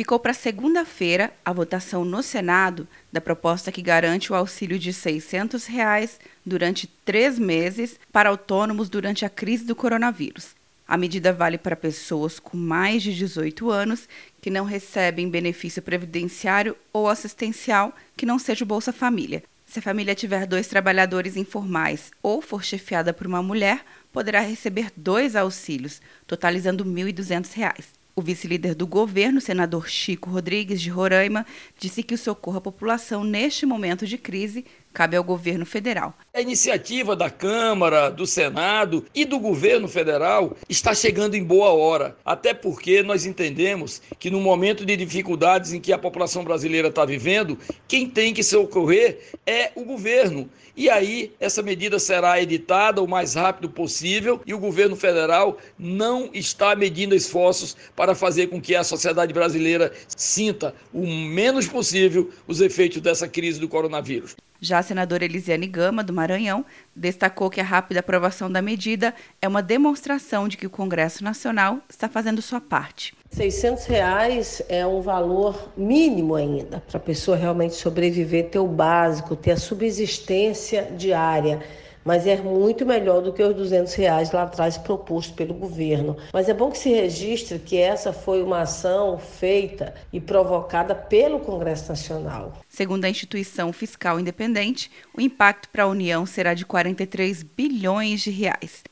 Ficou para segunda-feira a votação no Senado da proposta que garante o auxílio de 600 reais durante três meses para autônomos durante a crise do coronavírus. A medida vale para pessoas com mais de 18 anos que não recebem benefício previdenciário ou assistencial que não seja o Bolsa Família. Se a família tiver dois trabalhadores informais ou for chefiada por uma mulher, poderá receber dois auxílios, totalizando R$ 1.200. O vice-líder do governo, senador Chico Rodrigues de Roraima, disse que o socorro à população neste momento de crise cabe ao governo federal. A iniciativa da Câmara, do Senado e do governo federal está chegando em boa hora, até porque nós entendemos que no momento de dificuldades em que a população brasileira está vivendo, quem tem que socorrer é o governo. E aí essa medida será editada o mais rápido possível e o governo federal não está medindo esforços para fazer com que a sociedade brasileira sinta o menos possível os efeitos dessa crise do coronavírus. Já a senadora Elisiane Gama, do Maranhão, destacou que a rápida aprovação da medida é uma demonstração de que o Congresso Nacional está fazendo sua parte. 600 reais é um valor mínimo ainda para a pessoa realmente sobreviver, ter o básico, ter a subsistência diária mas é muito melhor do que os 200 reais lá atrás proposto pelo governo. Mas é bom que se registre que essa foi uma ação feita e provocada pelo Congresso Nacional. Segundo a instituição fiscal independente, o impacto para a União será de 43 bilhões de reais.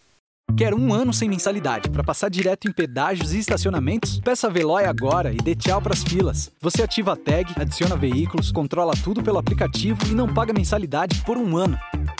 Quer um ano sem mensalidade para passar direto em pedágios e estacionamentos? Peça a Veloy agora e dê tchau para as filas. Você ativa a tag, adiciona veículos, controla tudo pelo aplicativo e não paga mensalidade por um ano.